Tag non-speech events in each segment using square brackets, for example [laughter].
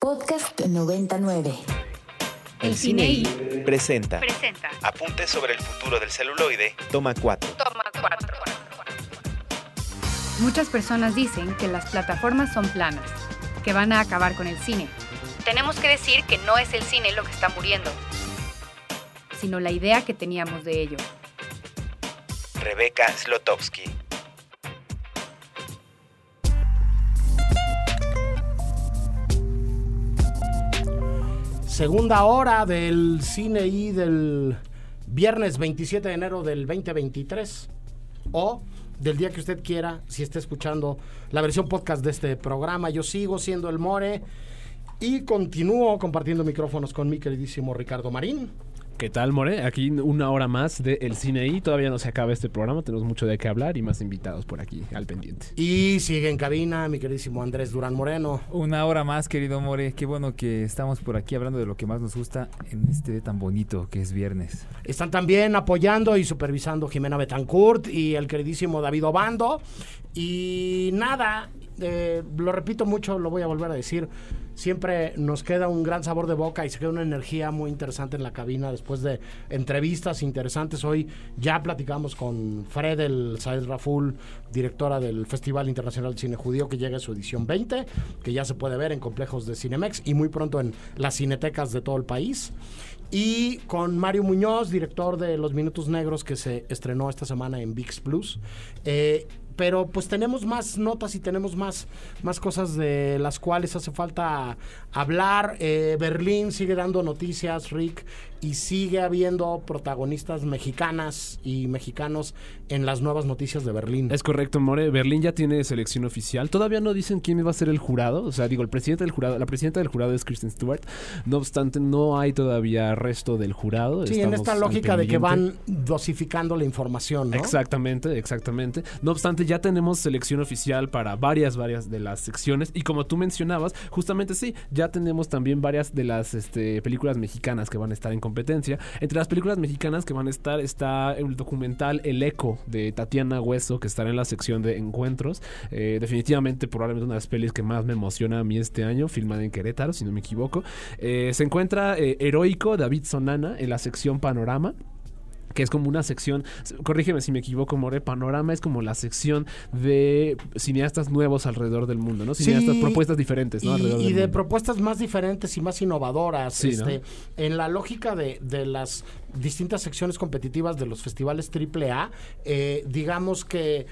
Podcast 99. El cine I presenta presenta Apuntes sobre el futuro del celuloide, toma 4. Toma 4. Muchas personas dicen que las plataformas son planas, que van a acabar con el cine. Tenemos que decir que no es el cine lo que está muriendo, sino la idea que teníamos de ello. Rebeca Slotowski. Segunda hora del cine y del viernes 27 de enero del 2023 o del día que usted quiera, si está escuchando la versión podcast de este programa. Yo sigo siendo el More y continúo compartiendo micrófonos con mi queridísimo Ricardo Marín. ¿Qué tal, More? Aquí una hora más de El Cine y todavía no se acaba este programa, tenemos mucho de qué hablar y más invitados por aquí al pendiente. Y sigue en cabina mi queridísimo Andrés Durán Moreno. Una hora más, querido More. Qué bueno que estamos por aquí hablando de lo que más nos gusta en este día tan bonito que es viernes. Están también apoyando y supervisando Jimena Betancourt y el queridísimo David Obando. Y nada, lo repito mucho, lo voy a volver a decir. Siempre nos queda un gran sabor de boca y se queda una energía muy interesante en la cabina después de entrevistas interesantes. Hoy ya platicamos con Fred el Saed Raful, directora del Festival Internacional de Cine Judío, que llega a su edición 20, que ya se puede ver en complejos de Cinemex y muy pronto en las cinetecas de todo el país. Y con Mario Muñoz, director de Los Minutos Negros, que se estrenó esta semana en VIX Plus. Eh, pero pues tenemos más notas y tenemos más, más cosas de las cuales hace falta hablar. Eh, Berlín sigue dando noticias, Rick, y sigue habiendo protagonistas mexicanas y mexicanos en las nuevas noticias de Berlín. Es correcto, More. Berlín ya tiene selección oficial. Todavía no dicen quién va a ser el jurado. O sea, digo, el presidente del jurado, la presidenta del jurado es Kristen Stewart. No obstante, no hay todavía resto del jurado. Sí, en esta lógica de que van dosificando la información, ¿no? Exactamente, exactamente. No obstante, ya tenemos selección oficial para varias, varias de las secciones. Y como tú mencionabas, justamente sí, ya tenemos también varias de las este, películas mexicanas que van a estar en competencia. Entre las películas mexicanas que van a estar está el documental El Eco de Tatiana Hueso, que estará en la sección de encuentros. Eh, definitivamente, probablemente una de las pelis que más me emociona a mí este año, filmada en Querétaro, si no me equivoco. Eh, se encuentra eh, Heroico David Sonana en la sección Panorama que es como una sección, corrígeme si me equivoco, More, Panorama es como la sección de cineastas nuevos alrededor del mundo, ¿no? Cineastas, Sí. propuestas diferentes, ¿no? Y, Alrededor y del de mundo. propuestas más diferentes y más innovadoras. Sí, ¿no? este, En la lógica de, de las distintas secciones competitivas de los festivales AAA, eh, digamos que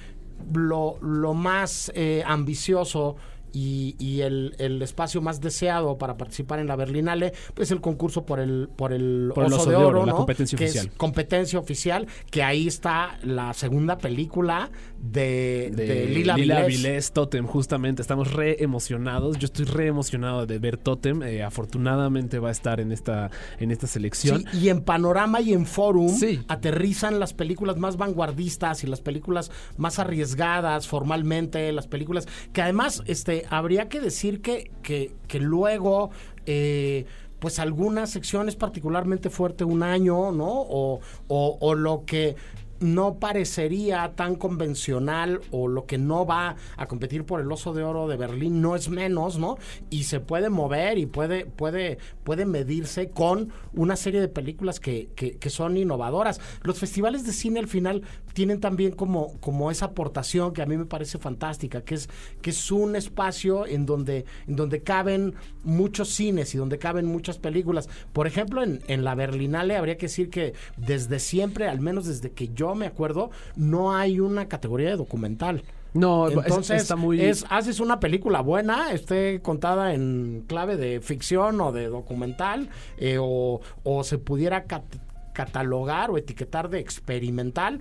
lo, lo más eh, ambicioso y, y el, el espacio más deseado para participar en la Berlinale pues el concurso por el por el, Por el oso, de de oro, Oro, la ¿no? competencia que oficial. es competencia oficial que ahí está la segunda película de, de, Lila, Vilés. Vilés, Totem, justamente. Estamos re emocionados. Yo estoy re emocionado de ver Totem. Eh, afortunadamente va a estar en esta, en esta selección. Sí, y en Panorama y en Forum Sí. aterrizan las películas más vanguardistas y las películas más arriesgadas formalmente, las películas que además este, habría que decir que, que, que luego... eh, pues alguna sección es particularmente fuerte un año, ¿no? O, o- o lo que no parecería tan convencional o lo que no va a competir por el oso de oro de Berlín no es menos, ¿no? Y se puede mover y puede, puede, puede medirse con una serie de películas que, que- que son innovadoras. Los festivales de cine al final tienen también como, como esa aportación que a mí me parece fantástica, que es, que es un espacio en donde, en donde caben muchos cines y donde caben muchas películas. Por ejemplo, en, en la Berlinale habría que decir que desde siempre, al menos desde que yo me acuerdo, no hay una categoría de documental. No, es- Entonces, está muy. es, haces una película buena, esté contada en clave de ficción o de documental, eh, o, o se pudiera cat- catalogar o etiquetar de experimental,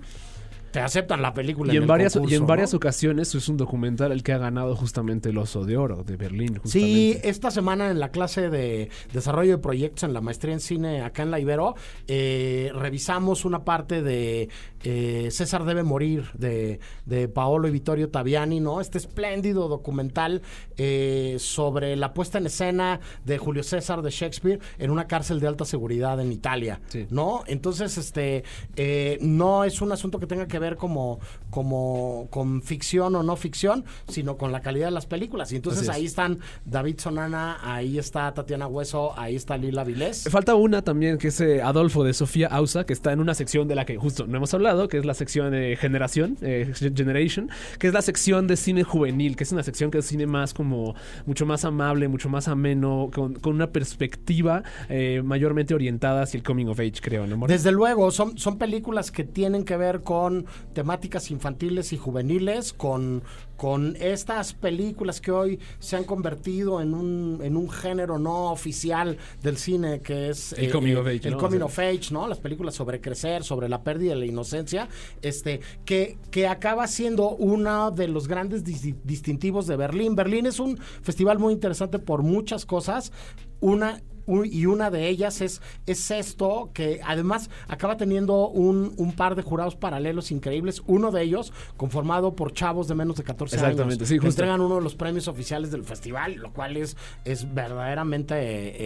te aceptan la película. y en, el varias, y en varias ¿no? ocasiones es un documental el que ha ganado justamente el Oso de Oro de Berlín. Sí, Justamente. esta semana en la clase de desarrollo de proyectos en la maestría en cine acá en la Ibero, eh, revisamos una parte de eh, César debe morir de, de Paolo y Vittorio Taviani, ¿no? Este espléndido documental eh, sobre la puesta en escena de Julio César de Shakespeare en una cárcel de alta seguridad en Italia, Sí. ¿no? Entonces, este, eh, no es un asunto que tenga que que ver como, como con ficción o no ficción, sino con la calidad de las películas. Y entonces es. ahí están David Sonana, ahí está Tatiana Hueso, ahí está Lila Vilés. Falta una también, que es eh, Adolfo de Sofía Ausa, que está en una sección de la que justo no hemos hablado, que es la sección de Generación, eh, Generation, que es la sección de cine juvenil, que es una sección que es cine más como, mucho más amable, mucho más ameno, con, con una perspectiva eh, mayormente orientada hacia el coming of age, creo, ¿no? Desde luego, son, son películas que tienen que ver con temáticas infantiles y juveniles, con, con estas películas que hoy se han convertido en un, en un género no oficial del cine, que es El coming of age, el ¿no? coming O of age, ¿no? Las películas sobre crecer, sobre la pérdida de la inocencia, este, que, que acaba siendo uno de los grandes dis- distintivos de Berlín. Berlín es un festival muy interesante por muchas cosas. Una un- y una de ellas es, es esto, que además acaba teniendo un, un par de jurados paralelos increíbles. Uno de ellos conformado por chavos de menos de 14 Exactamente, años. sí, que justo. entregan uno de los premios oficiales del festival, lo cual es, es verdaderamente eh,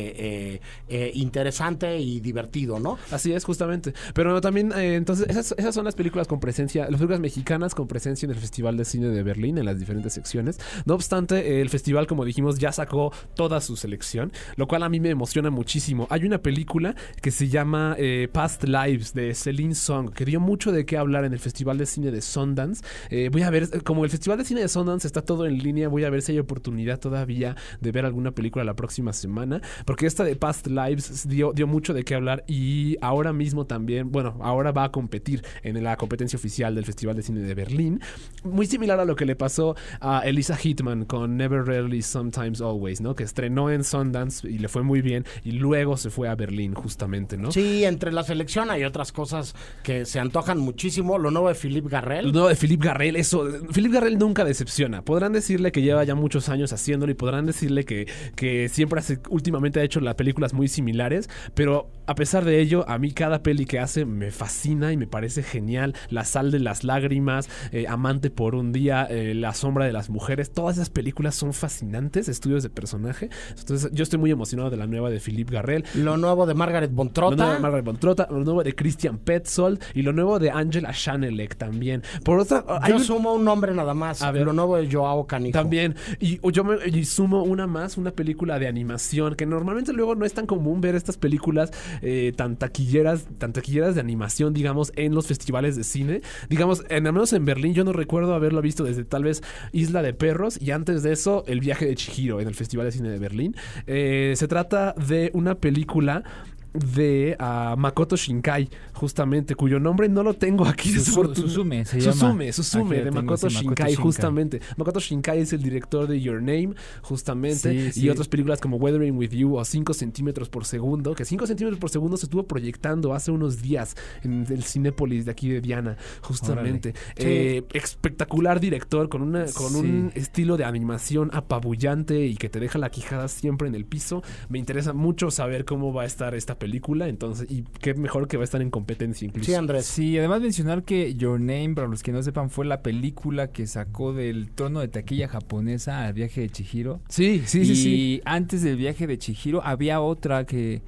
eh, eh, interesante y divertido, ¿no? Así es, justamente. Pero también, eh, entonces, esas, esas son las películas con presencia, las películas mexicanas con presencia en el Festival de Cine de Berlín, en las diferentes secciones. No obstante, el festival, como dijimos, ya sacó toda su selección, lo cual a mí me emociona muchísimo. Hay una película que se llama eh, Past Lives de Celine Song, que dio mucho de qué hablar en el Festival de Cine de Sundance. Eh, voy a ver, como el Festival de Cine de Sundance está todo en línea, voy a ver si hay oportunidad todavía de ver alguna película la próxima semana, porque esta de Past Lives dio, dio mucho de qué hablar y ahora mismo también, bueno, ahora va a competir en la competencia oficial del Festival de Cine de Berlín, muy similar a lo que le pasó a Elisa Hitman con Never Rarely, Sometimes Always, ¿no? Que estrenó en Sundance y le fue muy bien y luego se fue a Berlín justamente, ¿no? Sí, entre la selección hay otras cosas que se antojan muchísimo. Lo nuevo de Philippe Garrel. Lo nuevo de Philippe Garrel, eso. Philippe Garrel nunca decepciona. Podrán decirle que lleva ya muchos años haciéndolo y podrán decirle que, que siempre hace, últimamente ha hecho las películas muy similares, pero a pesar de ello, a mí cada peli que hace me fascina y me parece genial. La sal de las lágrimas, eh, Amante por un día, eh, La sombra de las mujeres, todas esas películas son fascinantes, estudios de personaje. Entonces, yo estoy muy emocionado de la nueva de Philippe Garrel. Lo nuevo de Margaret Lo nuevo Bontrota. de Margaret lo nuevo de Christian Petzold y lo nuevo de Angela Schanelek también. Por otra, Yo un- sumo un nombre nada más. A ver. Lo nuevo de Joao Canijo. También. Y yo me y sumo una más, una película de animación, que normalmente luego no es tan común ver estas películas eh, tan taquilleras, tan taquilleras de animación, digamos, en los festivales de cine. Digamos, en, al menos en Berlín yo no recuerdo haberlo visto desde tal vez Isla de Perros y antes de eso El viaje de Chihiro en el Festival de Cine de Berlín. Eh, se trata de una película de Makoto Shinkai, justamente, cuyo nombre no lo tengo aquí. Susu- desafortun- Susume se llama. Susume, Susume, de Makoto, Shinkai, justamente. Makoto Shinkai es el director de Your Name, justamente, Sí, y sí. otras películas como Weathering with You o 5 centímetros por segundo, que 5 centímetros por segundo se estuvo proyectando hace unos días en el Cinépolis de aquí de Diana, justamente. Eh, espectacular director con, una, con un estilo de animación apabullante y que te deja la quijada siempre en el piso. Me interesa mucho saber cómo va a estar esta película, entonces, y qué mejor que va a estar en competencia incluso. Sí, Andrés. Sí, además mencionar que Your Name, para los que no sepan, fue la película que sacó del trono de taquilla japonesa al viaje de Chihiro. Sí, sí, y sí, sí. antes del viaje de Chihiro había otra que...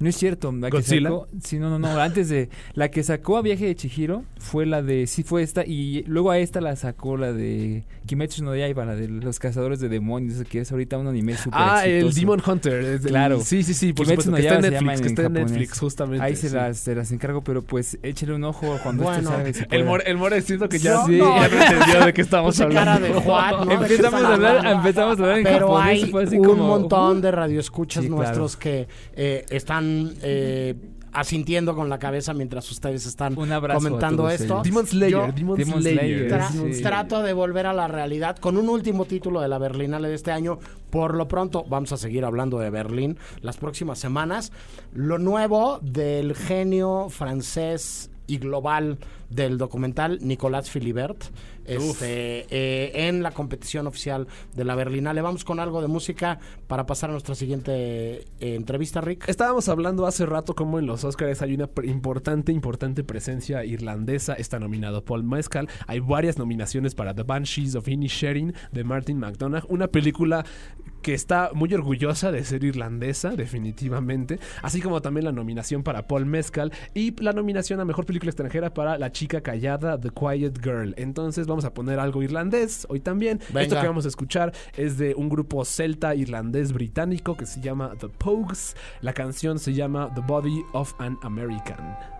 No es cierto, la que ¿Godzilla? sacó... Sí, no, no, no, antes de... La que sacó a viaje de Chihiro fue la de... Sí, fue esta, y luego a esta la sacó la de Kimetsu no Yaiba, la de los cazadores de demonios, que es ahorita un anime súper Ah, el. Demon Hunter. el- Claro. Sí, sí, sí, por Kimetsu supuesto. no Que está en Netflix, que en está en japonés. Netflix, justamente. Ahí se, las, se las encargo, pero pues échale un ojo cuando Bueno, esto salga El more, el more siento que ya, sí, no, ya yo- no entendió de qué estamos hablando. cara de Juan, ¿no? ¿De qué Empezamos a hablar- empezamos a hablar en Pero japonés y hay fue así un como, montón uh. de radioescuchas Sí, claro. nuestros que eh, están eh, asintiendo con la cabeza mientras ustedes están comentando esto. ellos. Demon Slayer, Yo Demon, Demon Slayer. Slayer, tra- sí. Trato de volver a la realidad con un último título de la Berlinale de este año. Por lo pronto, vamos a seguir hablando de Berlín las próximas semanas. Lo nuevo del genio francés y global del documental Nicolas Philibert este, eh, en la competición oficial de la Berlinale. Vamos con algo de música para pasar a nuestra siguiente eh, entrevista, Rick. Estábamos hablando hace rato como en los Oscars hay una importante, importante presencia irlandesa. Está nominado Paul Mescal. Hay varias nominaciones para The Banshees of Inisherin de Martin McDonagh. Una película que está muy orgullosa de ser irlandesa, definitivamente, así como también la nominación para Paul Mescal y la nominación a Mejor Película Extranjera para La Chica Callada, The Quiet Girl. Entonces vamos a poner algo irlandés hoy también. Venga. Esto que vamos a escuchar es de un grupo celta irlandés británico que se llama The Pogues. La canción se llama The Body of an American.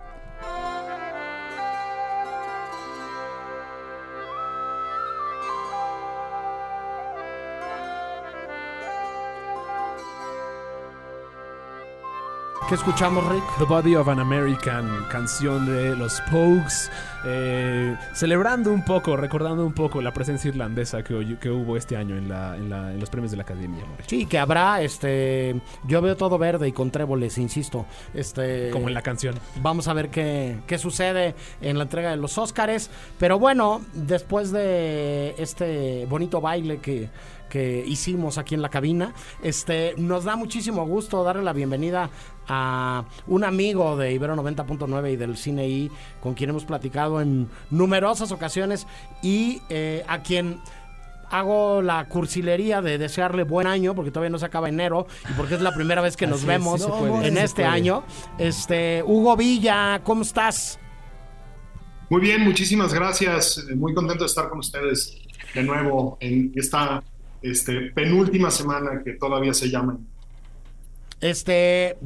¿Qué escuchamos, Rick? The Body of an American, canción de los Pogues, eh, celebrando un poco, recordando un poco la presencia irlandesa que, hoy- que hubo este año en, la- en la- en los premios de la Academia. Sí, que habrá, este, yo veo todo verde y con tréboles, insisto. Este, Como en la canción. Vamos a ver qué, qué sucede en la entrega de los Óscares. Pero bueno, después de este bonito baile que, que hicimos aquí en la cabina, este, nos da muchísimo gusto darle la bienvenida a un amigo de Ibero 90.9 y del Cine I, con quien hemos platicado en numerosas ocasiones y eh, a quien hago la cursilería de desearle buen año porque todavía no se acaba enero y porque es la primera vez que nos Así vemos en este año. Este, Hugo Villa, ¿cómo estás? Muy bien, muchísimas gracias. Muy contento de estar con ustedes de nuevo en esta este, penúltima semana que todavía se llama. Este,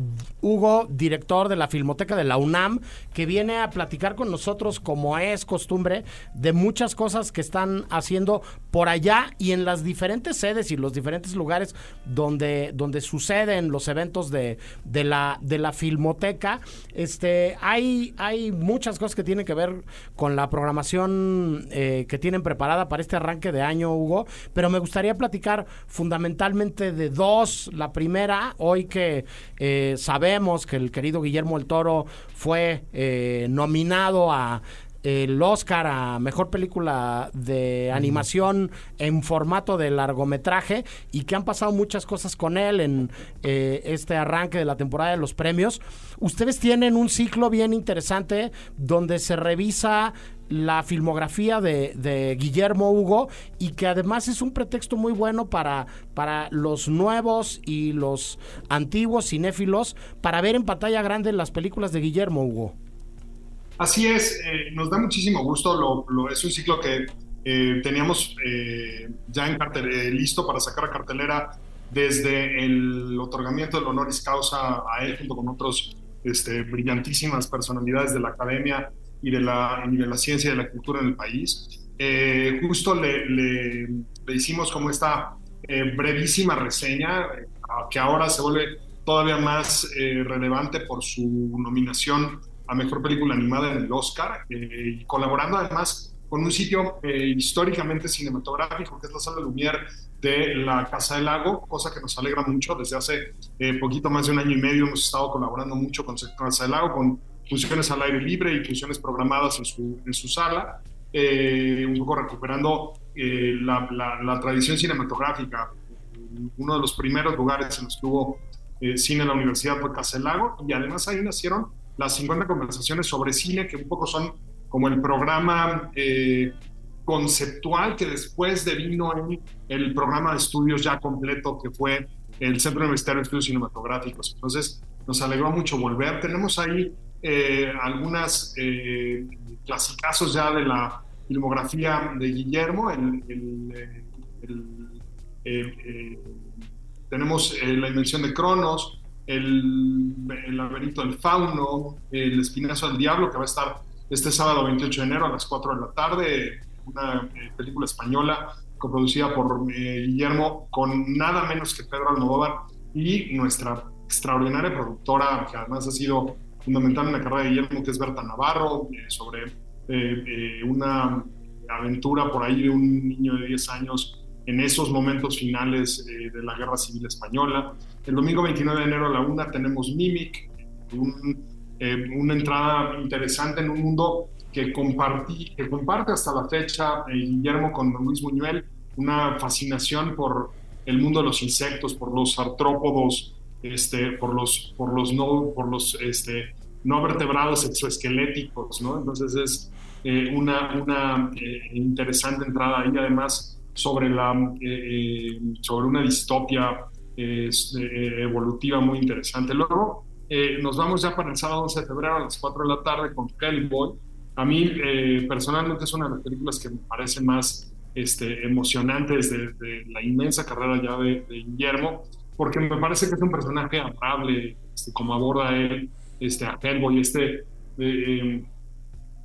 Hugo, director de la Filmoteca de la UNAM, que viene a platicar con nosotros, como es costumbre, de muchas cosas que están haciendo por allá y en las diferentes sedes y los diferentes lugares donde, donde suceden los eventos de, de la, de la Filmoteca. Este, hay, hay muchas cosas que tienen que ver con la programación eh, que tienen preparada para este arranque de año, Hugo, pero me gustaría platicar fundamentalmente de dos. La primera, hoy eh, sabemos que el querido Guillermo el Toro fue eh, nominado a el Oscar a mejor película de animación en formato de largometraje y que han pasado muchas cosas con él en eh, este arranque de la temporada de los premios. Ustedes tienen un ciclo bien interesante donde se revisa la filmografía de, de Guillermo Hugo y que además es un pretexto muy bueno para, para los nuevos y los antiguos cinéfilos para ver en pantalla grande las películas de Guillermo Hugo. Así es, eh, nos da muchísimo gusto. Es un ciclo que eh, teníamos eh, ya en listo para sacar a cartelera desde el otorgamiento del honoris causa a él junto con otros este, brillantísimas personalidades de la academia y de la, ciencia y de la cultura en el país. Justo le, le- hicimos como esta brevísima reseña que ahora se vuelve todavía más relevante por su nominación a Mejor Película Animada en el Oscar, eh, y colaborando además con un sitio eh, históricamente cinematográfico, que es la Sala Lumière de la Casa del Lago, cosa que nos alegra mucho. Desde hace eh, poquito más de un año y medio hemos estado colaborando mucho con Casa del Lago, con funciones al aire libre y funciones programadas en su, en su sala, eh, un poco recuperando eh, la, la- la tradición cinematográfica. Uno de los primeros lugares en los que hubo eh, cine en la universidad fue Casa del Lago, y además ahí nacieron las 50 conversaciones sobre cine, que un poco son como el programa eh, conceptual que después devino en el programa de estudios ya completo que fue el Centro Universitario de Estudios Cinematográficos. Entonces, nos alegró mucho volver. Tenemos ahí eh, algunas eh, clasicazos ya de la filmografía de Guillermo. El, eh, eh, tenemos La Invención de Cronos, el, el laberinto del fauno, El espinazo del diablo, que va a estar este sábado 28 de enero a las 4 de la tarde, una eh, película española coproducida por eh, Guillermo con nada menos que Pedro Almodóvar y nuestra extraordinaria productora, que además ha sido fundamental en la carrera de Guillermo, que es Berta Navarro, eh, sobre una aventura por ahí de un niño de 10 años en esos momentos finales de la Guerra Civil Española. El domingo 29 de enero a la una tenemos Mimic, un, eh, una entrada interesante en un mundo que, compartí, que comparte hasta la fecha eh, Guillermo con Luis Buñuel, una fascinación por el mundo de los insectos, por los artrópodos, este, por los, por los, no, por los este, no vertebrados exoesqueléticos, ¿no? Entonces es eh, una, una eh, interesante entrada ahí, además sobre, la, eh, eh, sobre una distopia eh, evolutiva muy interesante. Luego eh, nos vamos ya para el sábado 11 de febrero a las 4 de la tarde con Hellboy. A mí eh, personalmente es una de las películas que me parece más este, emocionantes de, la inmensa carrera ya de, de Guillermo, porque me parece que es un personaje amable, este, como aborda él este, a Hellboy, este, eh,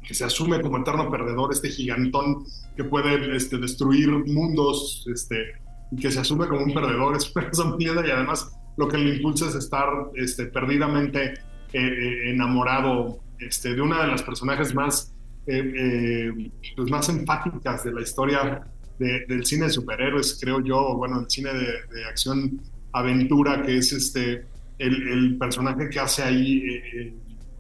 que se asume como eterno perdedor, este gigantón que puede este, destruir mundos, este, y que se asume como un perdedor, [laughs] es una mierda y además lo que le impulsa es estar este, perdidamente eh, eh, enamorado este, de una de las personajes más, eh, eh, pues más empáticas de la historia de- del cine de superhéroes, creo yo, o bueno, el cine de, de acción aventura, que es este el, el personaje que hace ahí eh, eh,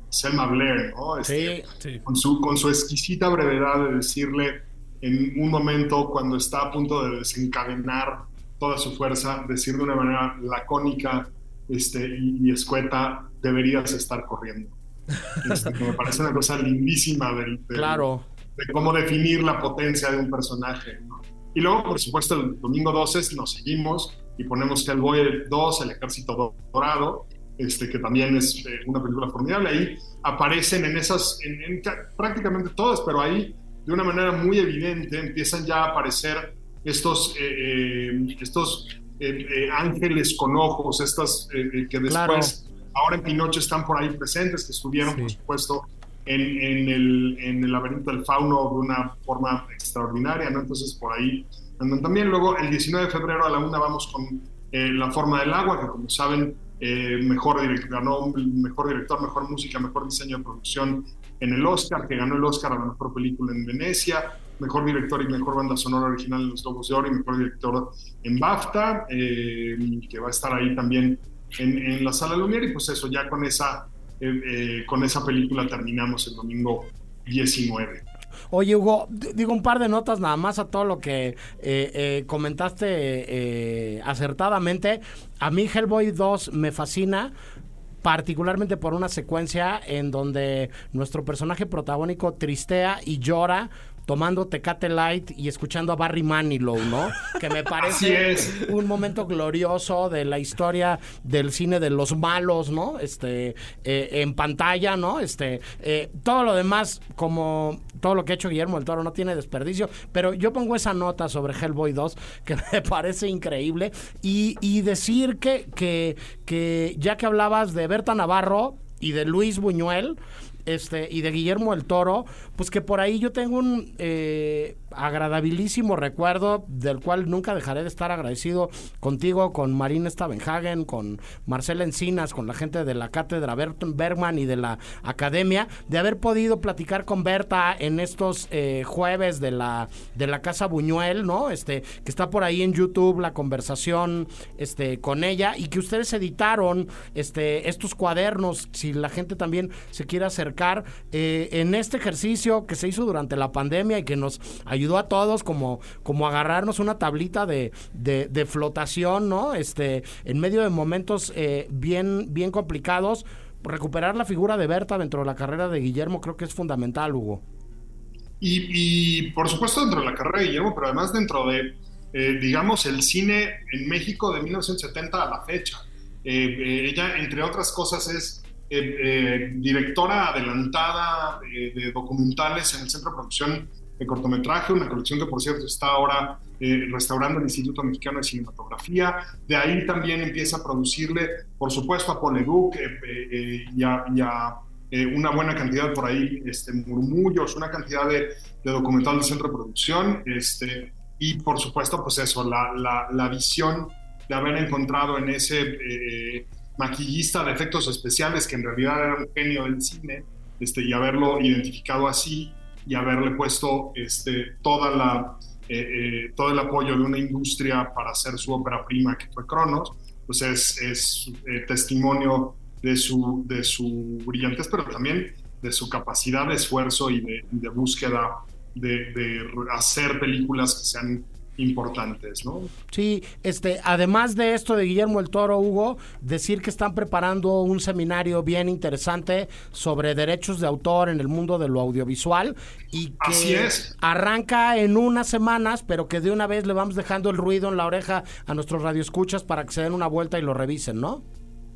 Selma Blair, ¿no? Este, Sí, con su, con su exquisita brevedad de decirle en un momento cuando está a punto de desencadenar toda su fuerza, decir de una manera lacónica este, y, y escueta, deberías estar corriendo. Este, que me parece una cosa lindísima del, del- claro. de cómo definir la potencia de un personaje. ¿no? Y luego, por supuesto, el domingo 12 nos seguimos y ponemos Hellboy 2, El Ejército Dorado, este, que también es eh, una película formidable. Ahí aparecen en esas, en, en ca- prácticamente todas, pero ahí de una manera muy evidente empiezan ya a aparecer estos, eh, eh, estos eh, ángeles con ojos, estas que después, Claro. ahora en Pinocho están por ahí presentes, que estuvieron, por Sí. supuesto, en, en el, en el laberinto del fauno de una forma extraordinaria, ¿no? Entonces por ahí andan también. Luego el 19 de febrero a la una vamos con eh, La forma del agua, que como saben, eh, mejor director, ganó mejor director, mejor música, mejor diseño de producción en el Oscar, que ganó el Oscar a la mejor película en Venecia, mejor director y mejor banda sonora original en los Globos de Oro y mejor director en BAFTA, eh, que va a estar ahí también en, en la sala Lumière y pues eso, ya con esa, eh, eh, con esa película terminamos el domingo 19. Oye, Hugo, digo un par de notas nada más a todo lo que eh, comentaste acertadamente. A mí Hellboy 2 me fascina particularmente por una secuencia en donde nuestro personaje protagónico tristea y llora tomando Tecate Light y escuchando a Barry Manilow, ¿no? Que me [laughs] parece es. un momento glorioso de la historia del cine de los malos, ¿no? Este, eh, en pantalla, ¿no? Este, eh, todo lo demás, como todo lo que ha hecho Guillermo del Toro, no tiene desperdicio, pero yo pongo esa nota sobre Hellboy 2 que [laughs] me parece increíble y, y decir que, que, que ya que hablabas de Berta Navarro y de Luis Buñuel, este, y de Guillermo el Toro, pues que por ahí yo tengo un eh, agradabilísimo recuerdo del cual nunca dejaré de estar agradecido contigo, con Marina Stavenhagen, con Marcela Encinas, con la gente de la cátedra Bergman y de la academia, de haber podido platicar con Berta en estos eh, jueves de la, de la Casa Buñuel, ¿no? Este, que está por ahí en YouTube la conversación este, con ella y que ustedes editaron este, estos cuadernos, si la gente también se quiere acercar, eh, en este ejercicio que se hizo durante la pandemia y que nos ayudó a todos como, como agarrarnos una tablita de, de, flotación, ¿no? Este, en medio de momentos eh, bien, bien complicados, recuperar la figura de Berta dentro de la carrera de Guillermo creo que es fundamental, Hugo. Y, por supuesto dentro de la carrera de Guillermo, pero además dentro de, eh, digamos, el cine en México de 1970 a la fecha. Eh, ella, entre otras cosas, es directora adelantada de documentales en el Centro de Producción de Cortometraje, una colección que, por cierto, está ahora eh, restaurando el Instituto Mexicano de Cinematografía. De ahí también empieza a producirle, por supuesto, a Paul Leduc eh, eh, y a, y a eh, una buena cantidad por ahí, este, murmullos, una cantidad de, de documental del centro de producción, este, y por supuesto, pues eso, la, la, la visión de haber encontrado en ese eh, maquillista de efectos especiales, que en realidad era un genio del cine, este, y haberlo identificado así, y haberle puesto este, toda la, eh, eh, todo el apoyo de una industria para hacer su ópera prima, que fue Cronos, pues es, es eh, testimonio de su, de su brillantez, pero también de su capacidad de esfuerzo y de, búsqueda de, hacer películas que sean importantes, ¿no? Sí, este, además de esto de Guillermo el Toro, Hugo, decir que están preparando un seminario bien interesante sobre derechos de autor en el mundo de lo audiovisual y que Así es. arranca en unas semanas, pero que de una vez le vamos dejando el ruido en la oreja a nuestros radioescuchas para que se den una vuelta y lo revisen, ¿no?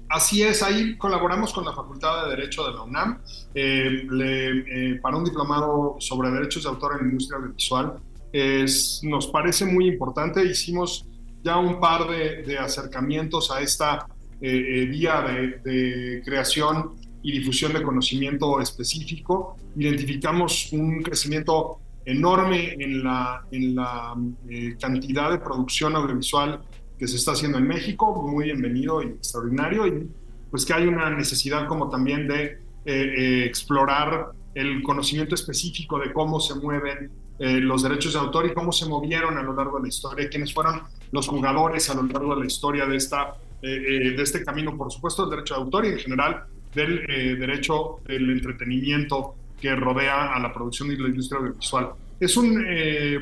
Así es, ahí colaboramos con la Facultad de Derecho de la UNAM eh, le- eh, para un diplomado sobre derechos de autor en la industria audiovisual. Es- nos parece muy importante, hicimos ya un par de, de acercamientos a esta eh, eh, vía de, de creación y difusión de conocimiento específico. Identificamos un crecimiento enorme en la, en la eh, cantidad de producción audiovisual que se está haciendo en México, muy bienvenido y extraordinario, y pues que hay una necesidad como también de eh, eh, explorar el conocimiento específico de cómo se mueven eh, los derechos de autor y cómo se movieron a lo largo de la historia, quiénes fueron los jugadores a lo largo de la historia de, esta, eh, eh, de este camino, por supuesto, del derecho de autor y en general del eh, derecho del entretenimiento que rodea a la producción y la industria audiovisual. Es un... eh,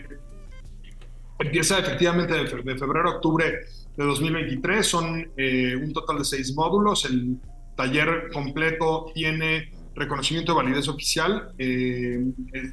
Empieza efectivamente de fe- de febrero a octubre de 2023. Son eh, un total de seis módulos. El taller completo tiene reconocimiento de validez oficial.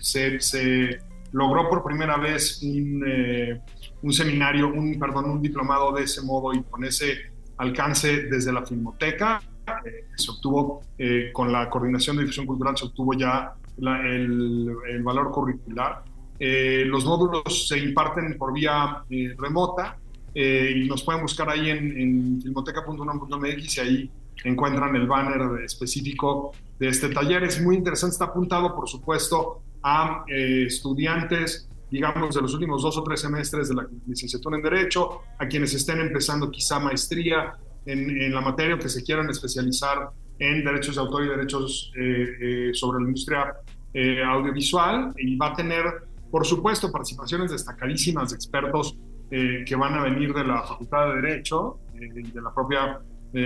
Se, se logró por primera vez un, eh, un seminario, un, perdón, un diplomado de ese modo y con ese alcance desde la Filmoteca. Eh, se obtuvo eh, con la coordinación de difusión cultural, se obtuvo ya el, valor curricular. Los módulos se imparten por vía remota y nos pueden buscar ahí en, en filmoteca.unam.mx y ahí encuentran el banner específico de este taller. Es muy interesante, está apuntado, por supuesto, a eh, estudiantes, digamos, de los últimos dos o tres semestres de la licenciatura en Derecho, a quienes estén empezando quizá maestría en, en la materia o que se quieran especializar en derechos de autor y derechos eh, eh, sobre la industria eh, audiovisual. Y va a tener, por supuesto, participaciones destacadísimas de expertos eh, que van a venir de la Facultad de Derecho, eh, de la propia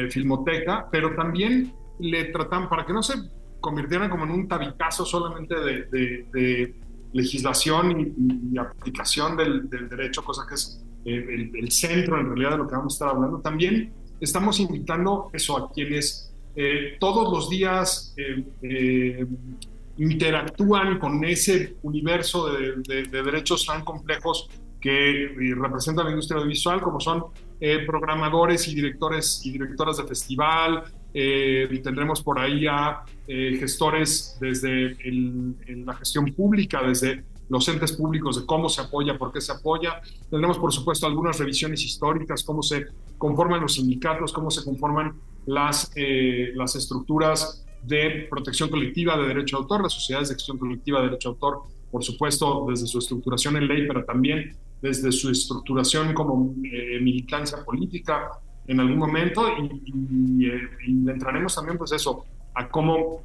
Filmoteca, pero también le tratan para que no se convirtieran como en un tabicazo solamente de, de- de legislación y, y aplicación del, derecho, cosa que es eh, el, el centro en realidad de lo que vamos a estar hablando. También estamos invitando eso a quienes eh, todos los días eh, eh, interactúan con ese universo de, de- de derechos tan complejos que eh, representa la industria audiovisual, como son eh, programadores y directores y directoras de festival. eh, tendremos por ahí a eh, gestores desde la gestión pública, desde los entes públicos de cómo se apoya, por qué se apoya. Tendremos, por supuesto, algunas revisiones históricas, cómo se conforman los sindicatos, cómo se conforman las, eh, las estructuras de protección colectiva de derecho de autor, las sociedades de acción colectiva de derecho de autor, por supuesto, desde su estructuración en ley, pero también desde su estructuración como eh, militancia política en algún momento y, y, entraremos también pues eso a cómo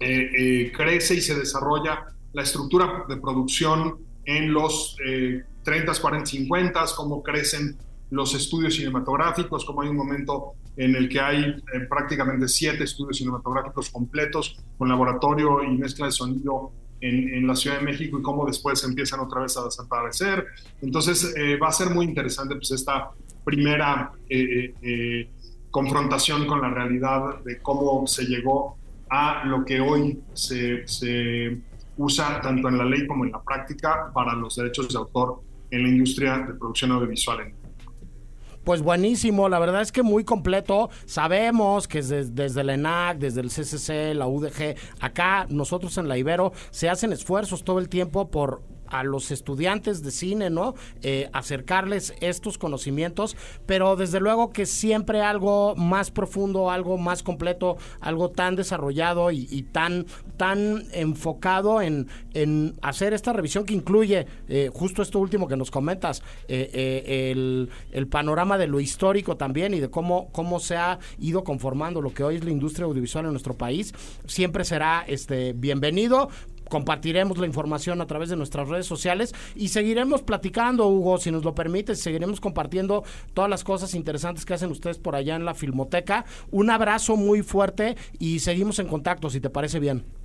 eh, eh, crece y se desarrolla la estructura de producción en los eh, 30, 40, 50, cómo crecen los estudios cinematográficos, cómo hay un momento en el que hay eh, prácticamente siete estudios cinematográficos completos con laboratorio y mezcla de sonido en, en la Ciudad de México y cómo después empiezan otra vez a desaparecer. Entonces eh, va a ser muy interesante pues esta primera eh, eh, eh, confrontación con la realidad de cómo se llegó a lo que hoy se, se usa tanto en la ley como en la práctica para los derechos de autor en la industria de producción audiovisual Pues buenísimo, la verdad es que muy completo. Sabemos que des- desde el ENAC, desde el CCC, la UDG, acá nosotros en la Ibero se hacen esfuerzos todo el tiempo por a los estudiantes de cine, ¿no? Eh, acercarles estos conocimientos, pero desde luego que siempre algo más profundo, algo más completo, algo tan desarrollado y, tan, tan enfocado en, en hacer esta revisión que incluye eh, justo esto último que nos comentas, eh, el, el panorama de lo histórico también y de cómo, cómo se ha ido conformando lo que hoy es la industria audiovisual en nuestro país, siempre será este bienvenido compartiremos la información a través de nuestras redes sociales y seguiremos platicando, Hugo, si nos lo permites, seguiremos compartiendo todas las cosas interesantes que hacen ustedes por allá en la Filmoteca. Un abrazo muy fuerte y seguimos en contacto, si te parece bien.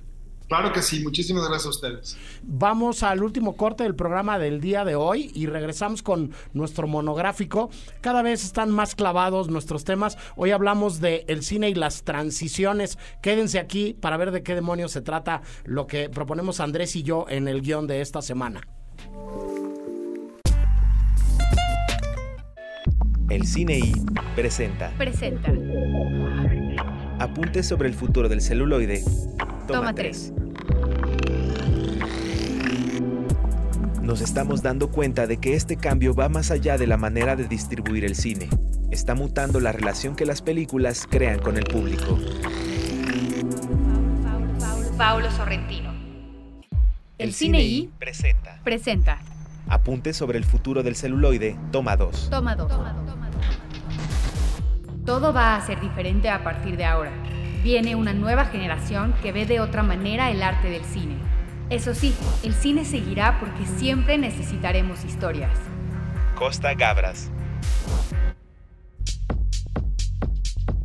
Claro que sí, muchísimas gracias a ustedes. Vamos al último corte del programa del día de hoy y regresamos con nuestro monográfico. Cada vez están más clavados nuestros temas. Hoy hablamos de el cine y las transiciones. Quédense aquí para ver de qué demonios se trata lo que proponemos Andrés y yo en el guion de esta semana. El Cine presenta Presenta. Apuntes sobre el futuro del celuloide. Toma tres. Nos estamos dando cuenta de que este cambio va más allá de la manera de distribuir el cine. Está mutando la relación que las películas crean con el público. Paulo Sorrentino. El Cine I presenta presenta. Apuntes sobre el futuro del celuloide. Toma 2. Toma dos. Todo va a ser diferente a partir de ahora. Viene una nueva generación que ve de otra manera el arte del cine. Eso sí, el cine seguirá porque siempre necesitaremos historias. Costa Gabras.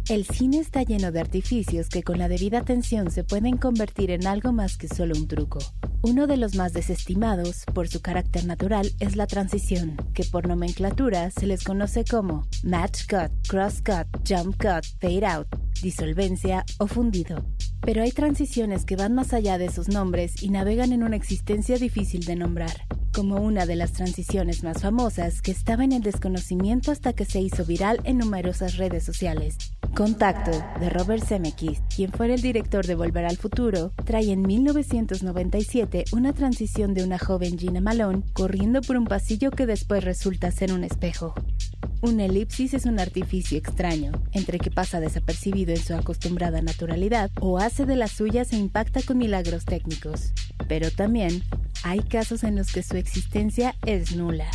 El cine está lleno de artificios que con la debida atención se pueden convertir en algo más que solo un truco. Uno de los más desestimados, por su carácter natural, es la transición, que por nomenclatura se les conoce como match cut, cross cut, jump cut, fade out, disolvencia o fundido. Pero hay transiciones que van más allá de sus nombres y navegan en una existencia difícil de nombrar, como una de las transiciones más famosas que estaba en el desconocimiento hasta que se hizo viral en numerosas redes sociales. Contacto, de Robert Zemeckis, quien fuera el director de Volver al Futuro, trae en 1997 una transición de una joven Gina Malone corriendo por un pasillo que después resulta ser un espejo. Un elipsis es un artificio extraño, entre que pasa desapercibido en su acostumbrada naturalidad o hace de las suyas e impacta con milagros técnicos. Pero también hay casos en los que su existencia es nula.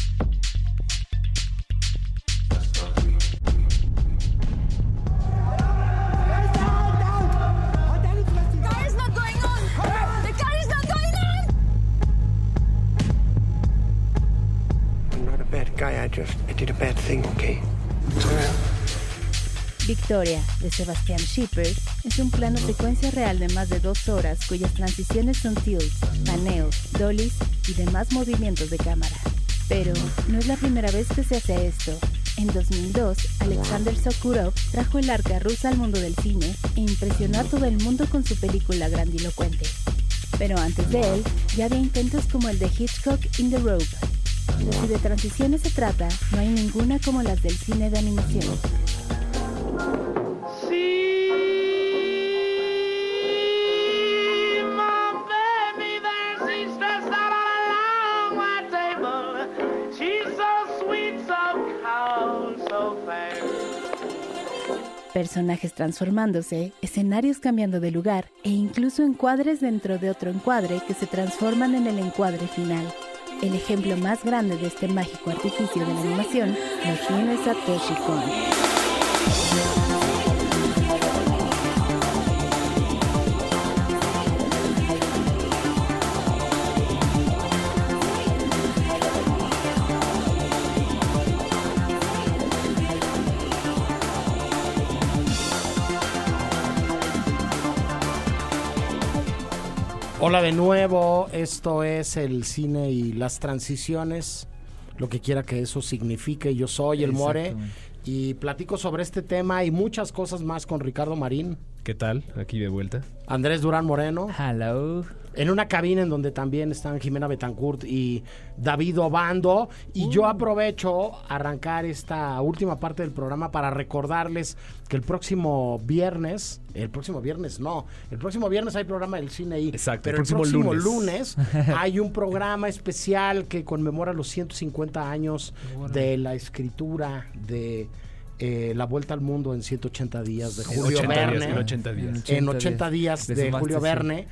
Victoria, de Sebastian Schipper, es un plano secuencia real de más de dos horas cuyas transiciones son tilts, paneos, dollies y demás movimientos de cámara. Pero no es la primera vez que se hace esto. En 2002, Alexander Sokurov trajo el arca rusa al mundo del cine e impresionó a todo el mundo con su película grandilocuente. Pero antes de él, ya había intentos como el de Hitchcock in the Rope. Pero si de transiciones se trata, no hay ninguna como las del cine de animación. Personajes transformándose, escenarios cambiando de lugar e incluso encuadres dentro de otro encuadre que se transforman en el encuadre final. El ejemplo más grande de este mágico artificio de la animación lo tiene Satoshi Kon. Hola de nuevo, esto es el cine y las transiciones, lo que quiera que eso signifique. Yo soy el More. Y platico sobre este tema y muchas cosas más con Ricardo Marín, ¿Qué tal? Aquí de vuelta. Andrés Durán Moreno, Hello. En una cabina en donde también están Jimena Betancourt y David Obando. Y yo aprovecho arrancar esta última parte del programa para recordarles que el próximo viernes, el próximo viernes no, el próximo viernes hay programa del cine ahí. Exacto, pero el el próximo lunes. lunes [laughs] hay un programa especial que conmemora los 150 años de la escritura de eh, La Vuelta al Mundo en 180 días de Julio 80 Verne días, en 80 días. en 80 días de Julio sí.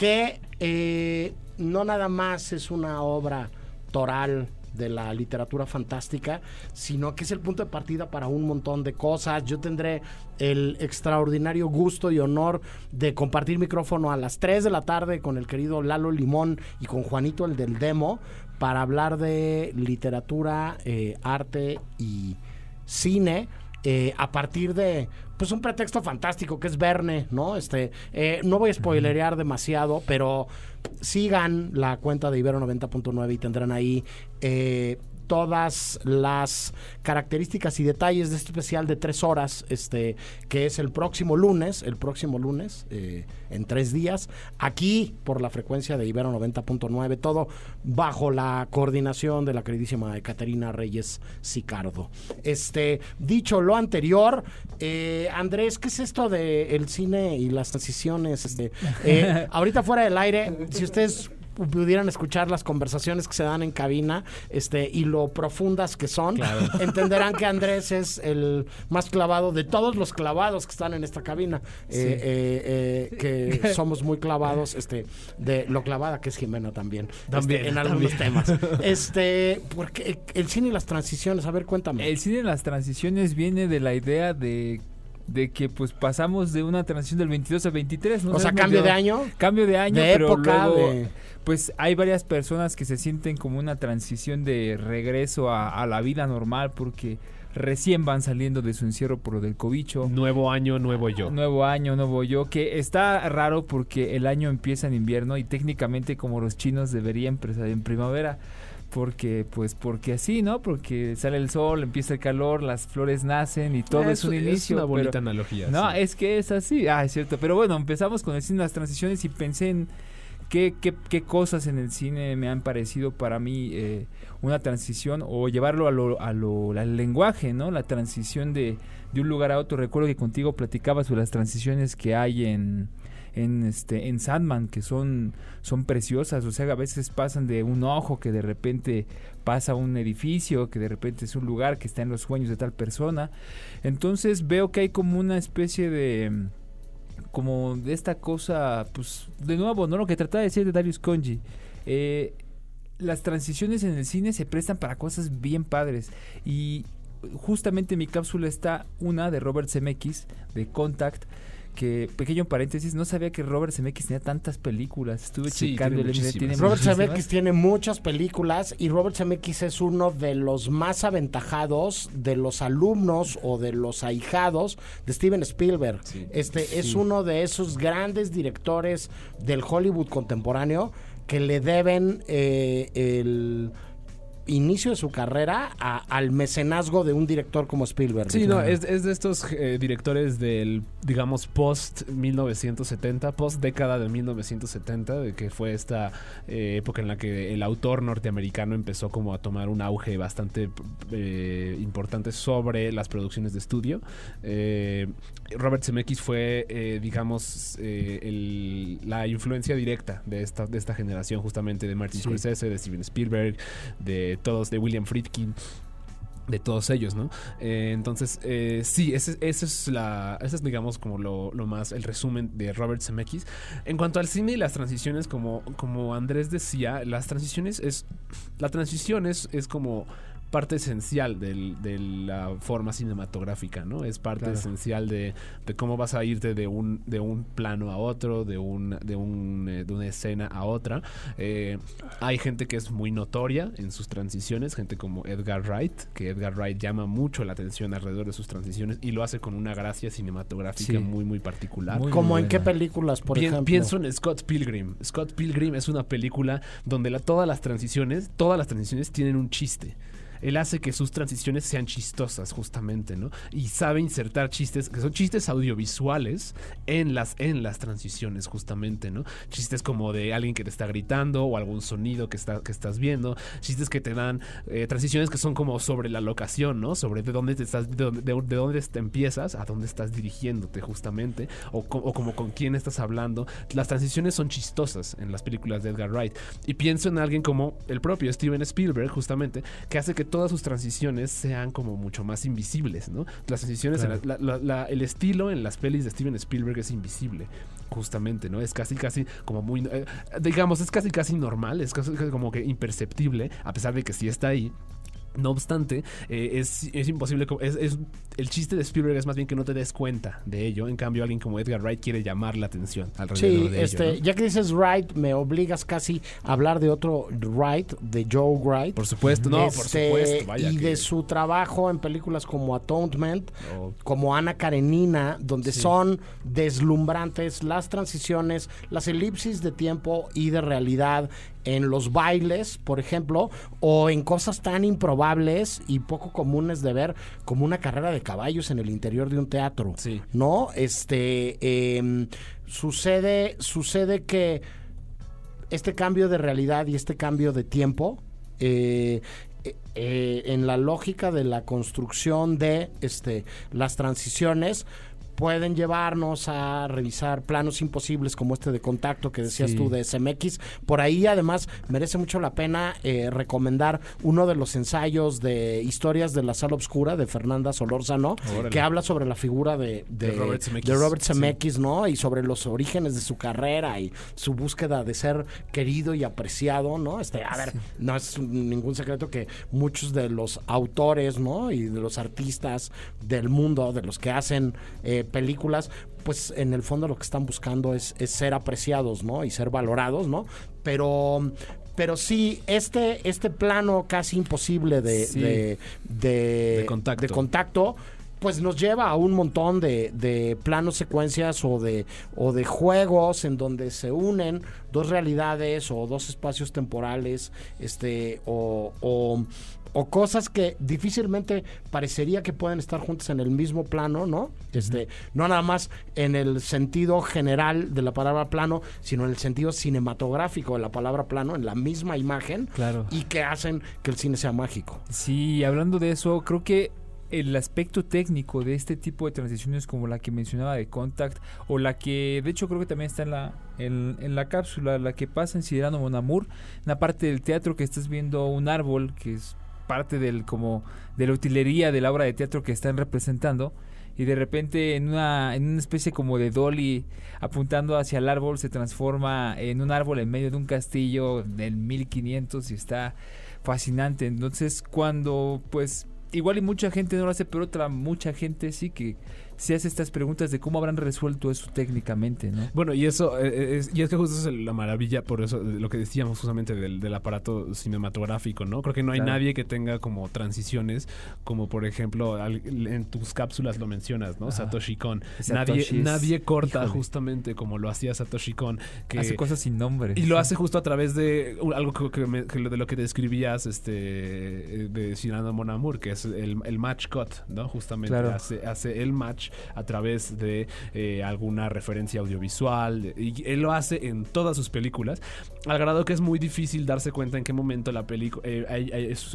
Que eh, no nada más es una obra toral de la literatura fantástica, sino que es el punto de partida para un montón de cosas. Yo tendré el extraordinario gusto y honor de compartir micrófono a las 3 de la tarde con el querido Lalo Limón y con Juanito el del Demo para hablar de literatura, eh, arte y cine eh, a partir de pues un pretexto fantástico que es Verne, ¿no? Este, eh, no voy a spoilerear demasiado, pero sigan la cuenta de Ibero 90.9 y tendrán ahí eh, todas las características y detalles de este especial de tres horas, este, que es el próximo lunes, el próximo lunes, eh, en tres días, aquí por la frecuencia de Ibero 90.9, todo bajo la coordinación de la queridísima Caterina Reyes Sicardo. Este, dicho lo anterior, eh, Andrés, ¿qué es esto de el cine y las transiciones? Este, eh, [laughs] ahorita fuera del aire, si ustedes pudieran escuchar las conversaciones que se dan en cabina este y lo profundas que son, [laughs] entenderán que Andrés es el más clavado de todos los clavados que están en esta cabina. Eh, eh, eh, que [laughs] somos muy clavados este de lo clavada que es Jimena también. También, este, en algunos temas. [laughs] Este, porque el cine y las transiciones, a ver, cuéntame. El cine en las transiciones viene de la idea de de que pues pasamos de una transición del 22 al 23, ¿no? o sea, cambio de año. Cambio de año, De pero época, luego, de- pues hay varias personas que se sienten como una transición de regreso a, a la vida normal porque recién van saliendo de su encierro por lo del cobicho. Nuevo año, nuevo yo. Nuevo año, nuevo yo, que está raro porque el año empieza en invierno y técnicamente como los chinos debería empezar en primavera. Porque, pues, porque así, ¿no? Porque sale el sol, empieza el calor, las flores nacen y todo es, un inicio. una bonita pero- analogía. no, sí. es que es así. Ah, es cierto. Pero bueno, empezamos con el cine, las transiciones y pensé en qué, qué, qué cosas en el cine me han parecido para mí eh, una transición o llevarlo a lo, a lo- al lenguaje, ¿no? La transición de, de un lugar a otro. Recuerdo que contigo platicaba sobre las transiciones que hay en en este en Sandman que son son preciosas. O sea a veces pasan de un ojo que de repente pasa a un edificio que de repente es un lugar que está en los sueños de tal persona. Entonces veo que hay como una especie de como de esta cosa pues de nuevo no lo que trataba de decir de Darius Conji. Eh, las transiciones en el cine se prestan para cosas bien padres. Y justamente en mi cápsula está una de Robert Zemeckis de Contact que pequeño paréntesis no sabía que Robert Zemeckis tenía tantas películas estuve Sí, checando tiene el tiene Robert muchísimas. Zemeckis tiene muchas películas y Robert Zemeckis es uno de los más aventajados de los alumnos o de los ahijados de Steven Spielberg. Sí. Este es uno de esos grandes directores del Hollywood contemporáneo que le deben eh, el inicio de su carrera a- al mecenazgo de un director como Spielberg. Sí, no, es, es de estos eh, directores del, digamos, post 1970, post década de 1970, de que fue esta eh, época en la que el autor norteamericano empezó como a tomar un auge bastante eh, importante sobre las producciones de estudio. Robert Zemeckis fue, digamos, el- la influencia directa de esta, de esta generación, justamente de Martin Sí. Scorsese, de Steven Spielberg, de todos, de William Friedkin de todos ellos, ¿no? Eh, entonces, eh, sí, ese, ese es la, ese es, digamos, como lo, lo más, el resumen de Robert Zemeckis. En cuanto al cine y las transiciones, como, como Andrés decía, las transiciones es, la transición es, es como parte esencial del- de la forma cinematográfica, ¿no? Es parte Claro. esencial de, de cómo vas a irte de un, de un plano a otro, de, un, de, un, eh, de una escena a otra. Eh, hay gente que es muy notoria en sus transiciones, gente como Edgar Wright, que Edgar Wright llama mucho la atención alrededor de sus transiciones y lo hace con una gracia cinematográfica Sí. muy, muy particular. Muy ¿Como en qué películas, por Pien- ejemplo? Pienso en Scott Pilgrim. Scott Pilgrim es una película donde la- todas las transiciones, todas las transiciones tienen un chiste. Él hace que sus transiciones sean chistosas, justamente, ¿no? Y sabe insertar chistes, que son chistes audiovisuales, en las, en las transiciones, justamente, ¿no? Chistes como de alguien que te está gritando o algún sonido que, está, que estás viendo. Chistes que te dan eh, transiciones que son como sobre la locación, ¿no? Sobre de dónde te estás, de, dónde- de- de dónde te empiezas a dónde estás dirigiéndote, justamente, o, o como con quién estás hablando. Las transiciones son chistosas en las películas de Edgar Wright. Y pienso en alguien como el propio Steven Spielberg, justamente, que hace que todas sus transiciones sean como mucho más invisibles, ¿no? Las transiciones, en la- la- la- el estilo en las pelis de Steven Spielberg es invisible. Justamente, ¿no? Es casi, casi como muy. eh, digamos, es casi, casi normal, es casi, casi como que imperceptible, a pesar de que sí está ahí. No obstante, eh, es, es imposible. Es, es- el chiste de Spielberg es más bien que no te des cuenta de ello. En cambio, alguien como Edgar Wright quiere llamar la atención alrededor Sí, de este, ello. ¿no? ya que dices Wright, me obligas casi a hablar de otro Wright, de Joe Wright. Por supuesto, no, por Este, supuesto. Vaya y que- de su trabajo en películas como Atonement, Oh. como Ana Karenina, donde Sí. son deslumbrantes las transiciones, las elipsis de tiempo y de realidad en los bailes, por ejemplo, o en cosas tan improbables y poco comunes de ver como una carrera de caballos en el interior de un teatro. Sí. ¿No? Este em, sucede, sucede que este cambio de realidad y este cambio de tiempo eh, eh, eh, en la lógica de la construcción de este las transiciones pueden llevarnos a revisar planos imposibles como este de contacto que decías Sí. tú de SMX. Por ahí además merece mucho la pena eh, recomendar uno de los ensayos de historias de la sala oscura de Fernanda Solórzano Órale. que habla sobre la figura de, de, De Robert Zemeckis. de Robert Sí. Zemeckis, ¿no? Y sobre los orígenes de su carrera y su búsqueda de ser querido y apreciado, ¿no? Este, a ver, no es ningún secreto que muchos de los autores, ¿no? Y de los artistas del mundo, de los que hacen eh, películas, pues en el fondo lo que están buscando es, es ser apreciados, ¿no? Y ser valorados, ¿no? Pero pero sí, este, este plano casi imposible de, Sí. de, de- De contacto. de contacto, pues nos lleva a un montón de, de planos secuencias o de, o de juegos en donde se unen dos realidades o dos espacios temporales, este, o, o- o cosas que difícilmente parecería que pueden estar juntas en el mismo plano, ¿no? Este, no nada más en el sentido general de la palabra plano, sino en el sentido cinematográfico de la palabra plano, en la misma imagen, Claro. y que hacen que el cine sea mágico. Sí, hablando de eso, creo que el aspecto técnico de este tipo de transiciones como la que mencionaba de Contact o la que de hecho creo que también está en la en, la cápsula la que pasa en Ciudadano Mon Amour, en la parte del teatro que estás viendo un árbol que es parte del como de la utilería de la obra de teatro que están representando y de repente en una en una especie como de dolly apuntando hacia el árbol se transforma en un árbol en medio de un castillo del 1500 y está fascinante. Entonces, cuando pues igual y mucha gente no lo hace, pero otra mucha gente sí que se hace estas preguntas de cómo habrán resuelto eso técnicamente, ¿no? Bueno, y eso, eh, es, y es que justo es la maravilla, por eso, de lo que decíamos justamente del, del aparato cinematográfico, ¿no? Creo que no hay Claro. nadie que tenga como transiciones, como por ejemplo, al- en tus cápsulas lo mencionas, ¿no? Satoshi Kon. Nadie, es- nadie corta híjole. justamente como lo hacía Satoshi Kon. Que, Hace cosas sin nombre. y lo hace justo a través de uh, algo que, que me- que de lo que describías este, eh, de Cyrano Mon Amour, que es el, el match cut, ¿no? Justamente Claro. hace, hace el match a través de eh, alguna referencia audiovisual. Y él lo hace en todas sus películas, al grado que es muy difícil darse cuenta en qué momento la película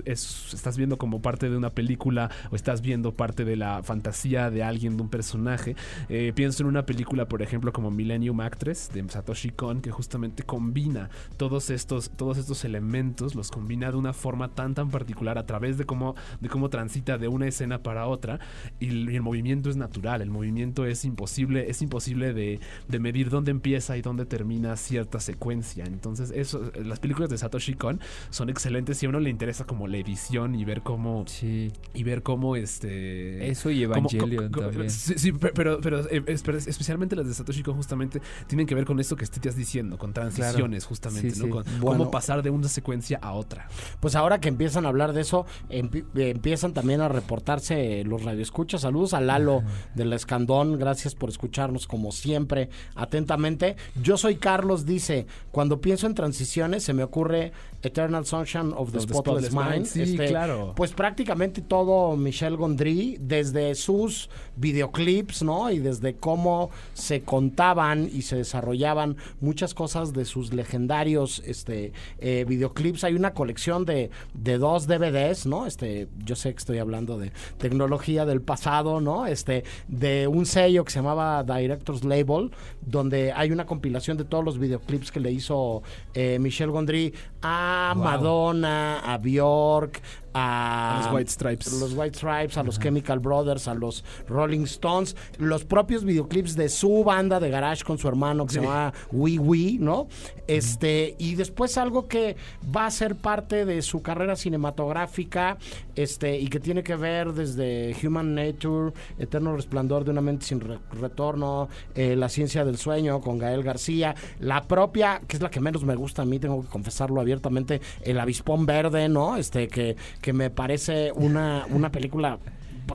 estás viendo como parte de una película o estás viendo parte de la fantasía de alguien, de un personaje. Eh, pienso en una película, por ejemplo, como Millennium Actress de Satoshi Kon, que justamente combina todos estos, todos estos elementos, los combina de una forma tan tan particular a través de cómo, de cómo transita de una escena para otra y el movimiento es natural, el movimiento es imposible, es imposible de, de medir dónde empieza y dónde termina cierta secuencia. Entonces, eso, las películas de Satoshi Kon son excelentes si a uno le interesa como la edición y ver cómo Sí. y ver cómo este Eso y Evangelion cómo- también. Sí, sí, pe- pero, pero, eh, especialmente las de Satoshi Kon justamente tienen que ver con esto que estás diciendo, con transiciones justamente, Sí, ¿no? sí. Con Bueno. cómo pasar de una secuencia a otra. Pues ahora que empiezan a hablar de eso, empi- empiezan también a reportarse los radioescuchas. Saludos a Lalo del Escandón, gracias por escucharnos como siempre, atentamente. Yo soy Carlos, dice, cuando pienso en transiciones se me ocurre Eternal Sunshine of the Of the Spotless, Mind. Mind, sí, Este, claro. Pues prácticamente todo Michel Gondry, desde sus videoclips, ¿no? Y desde cómo se contaban y se desarrollaban muchas cosas de sus legendarios este, eh, videoclips. Hay una colección de, de dos DVDs, ¿no? Este, yo sé que estoy hablando de tecnología del pasado, ¿no? Este, de un sello que se llamaba Director's Label, donde hay una compilación de todos los videoclips que le hizo eh, Michel Gondry a Wow. Madonna, a Bjork, a, los White Stripes. los White Stripes, a los Chemical Brothers, a los Rolling Stones, los propios videoclips de su banda de garage con su hermano que se llama Wee Wee, ¿no? Este, y después algo que va a ser parte de su carrera cinematográfica, este, y que tiene que ver desde Human Nature, Eterno Resplandor de una mente sin re- retorno, eh, La ciencia del sueño con Gael García, la propia, que es la que menos me gusta a mí, tengo que confesarlo abiertamente, El Avispón Verde, ¿no? Este, que, que me parece una, una película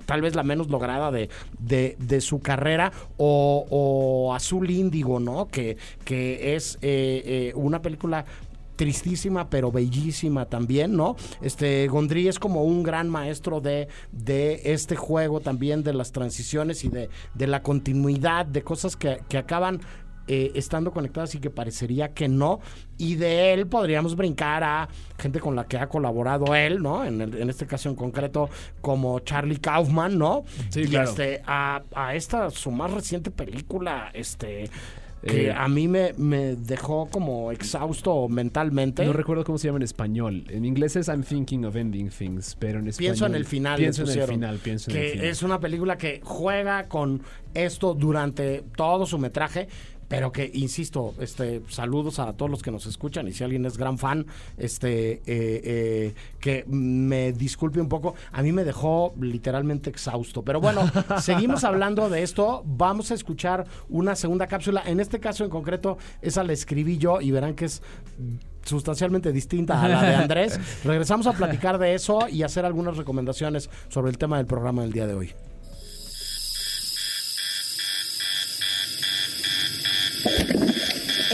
tal vez la menos lograda de, de, su carrera, o, o Azul Índigo, ¿no? Que, que es eh, eh, una película tristísima pero bellísima también, ¿no? Este Gondry es como un gran maestro de, de este juego también de las transiciones y de, de la continuidad de cosas que, que acaban eh, estando conectadas y que parecería que no. Y de él podríamos brincar a gente con la que ha colaborado él, ¿no? En, el- en este caso en concreto, como Charlie Kaufman, ¿no? Sí, y claro. este, a, a esta, su más reciente película, este. Que Eh, a mí me, me dejó como exhausto mentalmente. No recuerdo cómo se llama en español. En inglés es I'm thinking of ending things, pero en español... Pienso en el final. Pienso en el final, pienso en que el final. es una película que juega con esto durante todo su metraje. Pero que, insisto, este, saludos a todos los que nos escuchan y si alguien es gran fan, este, eh, eh, que me disculpe un poco, a mí me dejó literalmente exhausto. Pero bueno, [laughs] seguimos hablando de esto, vamos a escuchar una segunda cápsula, en este caso en concreto, esa la escribí yo y verán que es sustancialmente distinta a la de Andrés. [laughs] Regresamos a platicar de eso y hacer algunas recomendaciones sobre el tema del programa del día de hoy.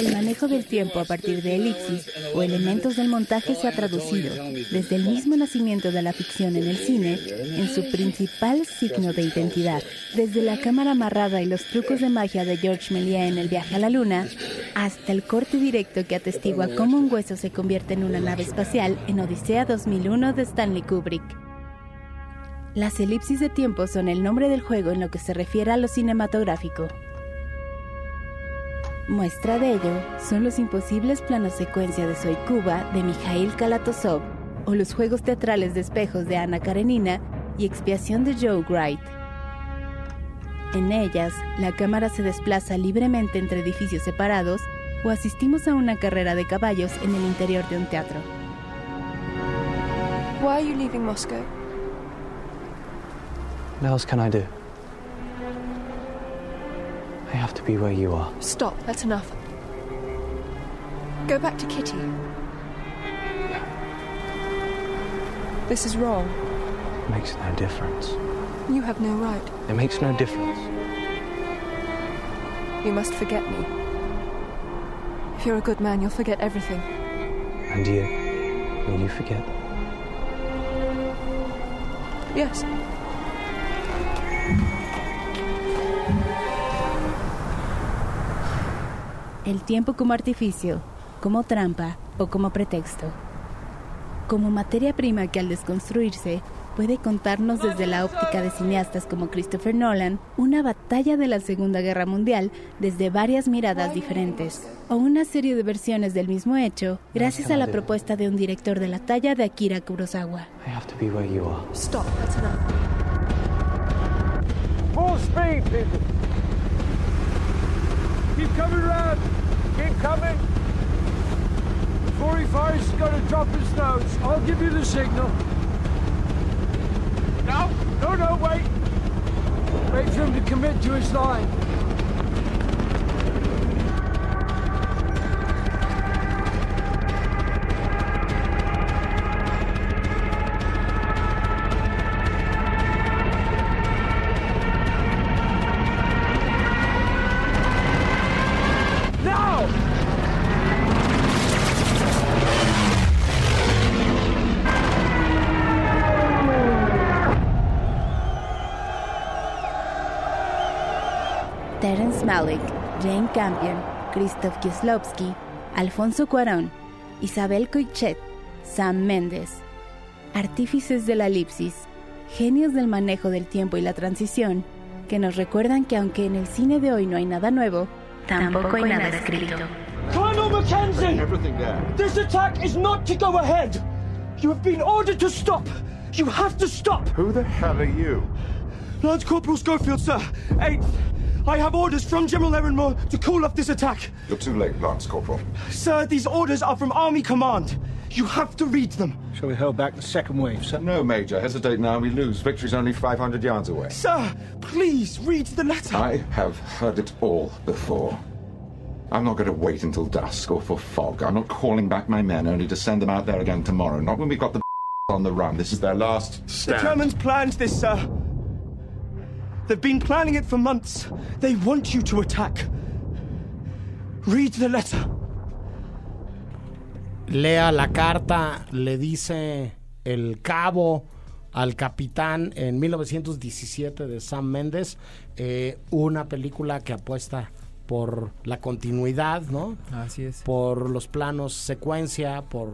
El manejo del tiempo a partir de elipsis o elementos del montaje se ha traducido, desde el mismo nacimiento de la ficción en el cine, en su principal signo de identidad. Desde la cámara amarrada y los trucos de magia de George Méliès en El viaje a la luna, hasta el corte directo que atestigua cómo un hueso se convierte en una nave espacial en Odisea 2001 de Stanley Kubrick. Las elipsis de tiempo son el nombre del juego en lo que se refiere a lo cinematográfico. Muestra de ello son los imposibles planos secuencia de Soy Cuba de Mikhail Kalatozov o los juegos teatrales de espejos de Ana Karenina y Expiación de Joe Wright. En ellas, la cámara se desplaza libremente entre edificios separados o asistimos a una carrera de caballos en el interior de un teatro. Why are you leaving Moscow? What else can I do? I have to be where you are. Stop, that's enough. Go back to Kitty. This is wrong. It makes no difference. You have no right. It makes no difference. You must forget me. If you're a good man, you'll forget everything. And you? Will you forget? Yes. El tiempo como artificio, como trampa o como pretexto. Como materia prima que al desconstruirse puede contarnos desde la óptica de cineastas como Christopher Nolan una batalla de la Segunda Guerra Mundial desde varias miradas diferentes, o una serie de versiones del mismo hecho gracias a la propuesta de un director de la talla de Akira Kurosawa. I have to be where you are. Stop, that's enough. Full speed, people. Keep coming round. Keep coming. 45's got to drop his nose. I'll give you the signal. No, no, no, wait. Wait for him to commit to his line. Terence Malick, Jane Campion, Krzysztof Kieslowski, Alfonso Cuarón, Isabel Coixet, Sam Mendes. Artífices de la elipsis, genios del manejo del tiempo y la transición, que nos recuerdan que aunque en el cine de hoy no hay nada nuevo, tampoco hay nada escrito. Colonel Mackenzie! This attack is not to go ahead. You have been ordered to stop. You have to stop! Who the hell are you? Lance Corporal Schofield, sir. Eighth. I have orders from General Ehrenmoor to call off this attack. You're too late, Lance Corporal. Sir, these orders are from Army Command. You have to read them. Shall we hold back the second wave, sir? No, Major. Hesitate now, we lose. Victory's only 500 yards away. Sir, please read the letter. I have heard it all before. I'm not going to wait until dusk or for fog. I'm not calling back my men only to send them out there again tomorrow. Not when we've got the [laughs] on the run. This is their last stand. The. Germans planned this, sir. They've been planning it for months. They want you to attack. Read the letter. lea la carta, le dice el cabo al capitán en 1917 de Sam Mendes, eh, una película que apuesta por la continuidad, ¿no? Así es. Por los planos secuencia, por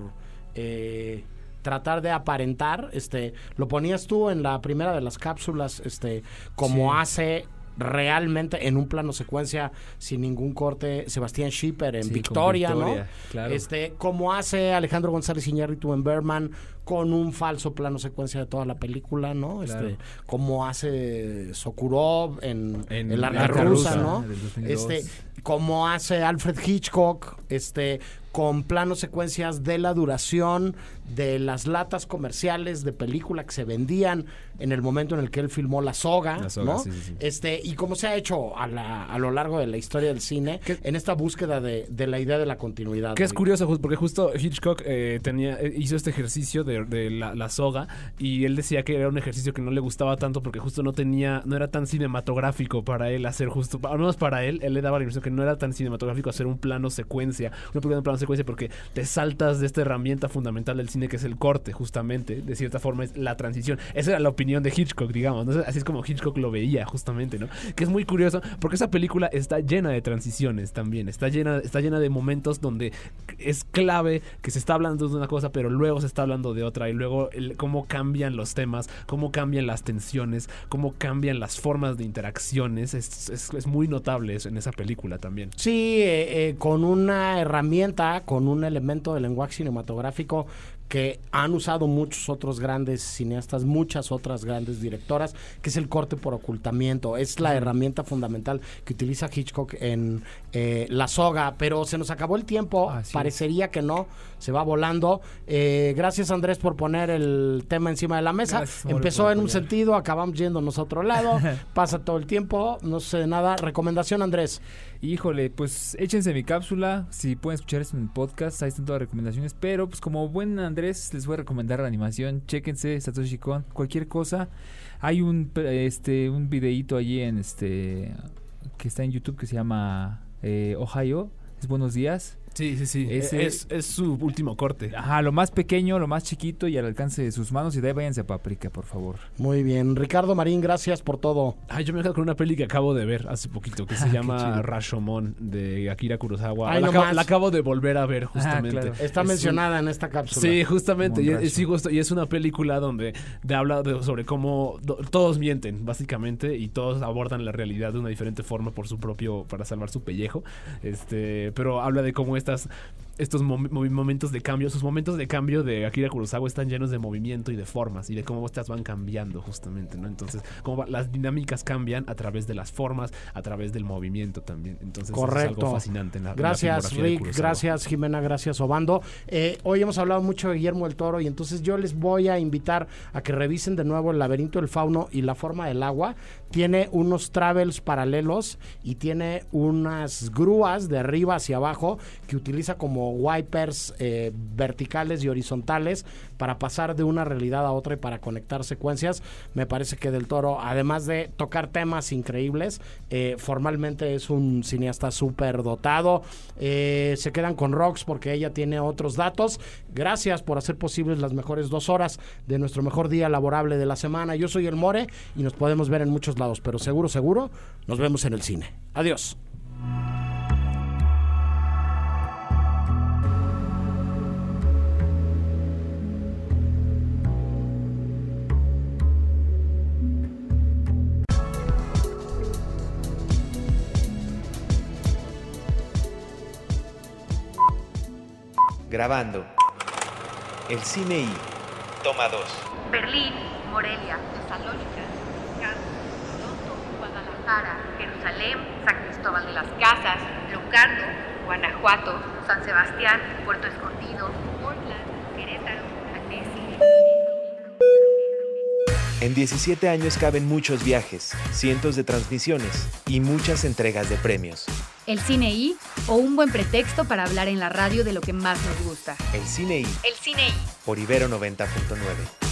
eh, tratar de aparentar, este, lo ponías tú en la primera de las cápsulas, este, como Sí. hace realmente en un plano secuencia sin ningún corte Sebastián Schipper en Sí, Victoria, Victoria, ¿no? claro. Este, como hace Alejandro González Iñárritu en Berman con un falso plano secuencia de toda la película, ¿no? Claro. Este, como hace Sokurov en, En El Arca Arca Rusa, Rusa, ¿no? del 2002. Este, como hace Alfred Hitchcock, este, con planos secuencias de la duración de las latas comerciales de película que se vendían en el momento en el que él filmó La Soga, La Soga, ¿no? sí, sí, sí. Este, y como se ha hecho a, la- a lo largo de la historia del cine, en esta búsqueda de, de la idea de la continuidad. Que es curioso, porque justo Hitchcock eh, tenía, eh, hizo este ejercicio de, de la, la soga y él decía que era un ejercicio que no le gustaba tanto porque justo no tenía, no era tan cinematográfico para él hacer justo, al menos para él, él le daba la impresión que no era tan cinematográfico hacer un plano secuencia, una película de plano secuencia porque te saltas de esta herramienta fundamental del cine que es el corte, justamente, de cierta forma es la transición. Esa era la opinión de Hitchcock, digamos, ¿no? así es como Hitchcock lo veía justamente, ¿no? Que es muy curioso porque esa película está llena de transiciones también, está llena, está llena de momentos donde es clave que se está hablando de una cosa, pero luego se está hablando de otra y luego cómo cambian los temas, cómo cambian las tensiones, cómo cambian las formas de interacciones, es, es- es muy notable eso en esa película también. Sí, eh, eh, con una herramienta, con un elemento de lenguaje cinematográfico que han usado muchos otros grandes cineastas, muchas otras grandes directoras, que es el corte por ocultamiento. Es la herramienta fundamental que utiliza Hitchcock en eh, La Soga, pero se nos acabó el tiempo, Así es. parecería que no, se va volando. Eh, gracias Andrés por poner el tema encima de la mesa. Gracias, Empezó en un sentido, acabamos yéndonos a otro lado, [laughs] pasa todo el tiempo, no sé nada. Recomendación Andrés. Híjole, pues échense mi cápsula. Si pueden escuchar esto en el podcast, ahí están todas las recomendaciones. Pero, pues, como buen Andrés, les voy a recomendar la animación. Chéquense Satoshi Kon, cualquier cosa. Hay un este un videíto allí en este que está en YouTube que se llama eh, Ohio. Es buenos días. Sí, sí, sí. Ese- Es, es su último corte. Ajá, lo más pequeño, lo más chiquito y al alcance de sus manos. Y de ahí váyanse a Paprika, por favor. Muy bien. Ricardo Marín, gracias por todo. Ay, yo me quedo con una peli que acabo de ver hace poquito que [laughs] se Qué llama. Rashomon de Akira Kurosawa. Ay, la, no acabo, más. la acabo de volver a ver justamente. claro. Está Es mencionada en esta cápsula. Sí, justamente. Y, justo, y es una película donde de- habla de- sobre cómo do- todos mienten, básicamente, y todos abordan la realidad de una diferente forma por su propio, para salvar su pellejo. Este, pero habla de cómo estas, estos mom- momentos de cambio, sus momentos de cambio de Akira Kurosawa están llenos de movimiento y de formas, y de cómo estas van cambiando, justamente, ¿no? Entonces, cómo va- las dinámicas cambian a través de las formas, a través del movimiento también. Entonces, eso es Correcto. algo fascinante en la, en la Gracias, Rick. Gracias, Jimena. Gracias, Obando. Eh, hoy hemos hablado mucho de Guillermo del Toro y entonces yo les voy a invitar a que revisen de nuevo el laberinto del fauno y la forma del agua. Tiene unos travels paralelos y tiene unas grúas de arriba hacia abajo que utiliza como wipers eh, verticales y horizontales para pasar de una realidad a otra y para conectar secuencias. Me parece que Del Toro, además de tocar temas increíbles, eh, formalmente es un cineasta súper dotado. Eh, se quedan con Rox porque ella tiene otros datos. Gracias por hacer posibles las mejores dos horas de nuestro mejor día laborable de la semana. Yo soy el More y nos podemos ver en muchos lados, pero seguro, seguro, nos vemos en el cine. Adiós. Grabando. El cine I. Toma 2. Berlín, Morelia, Tesalónica, Guadalajara, Jerusalén, San Cristóbal de las Casas, Locarno, Guanajuato, San Sebastián, Puerto Escondido, Portland, Querétaro, Annecy. En 17 años caben muchos viajes, cientos de transmisiones y muchas entregas de premios. El cine I o un buen pretexto para hablar en la radio de lo que más nos gusta. El Cine I El cine I. por Ibero 90.9.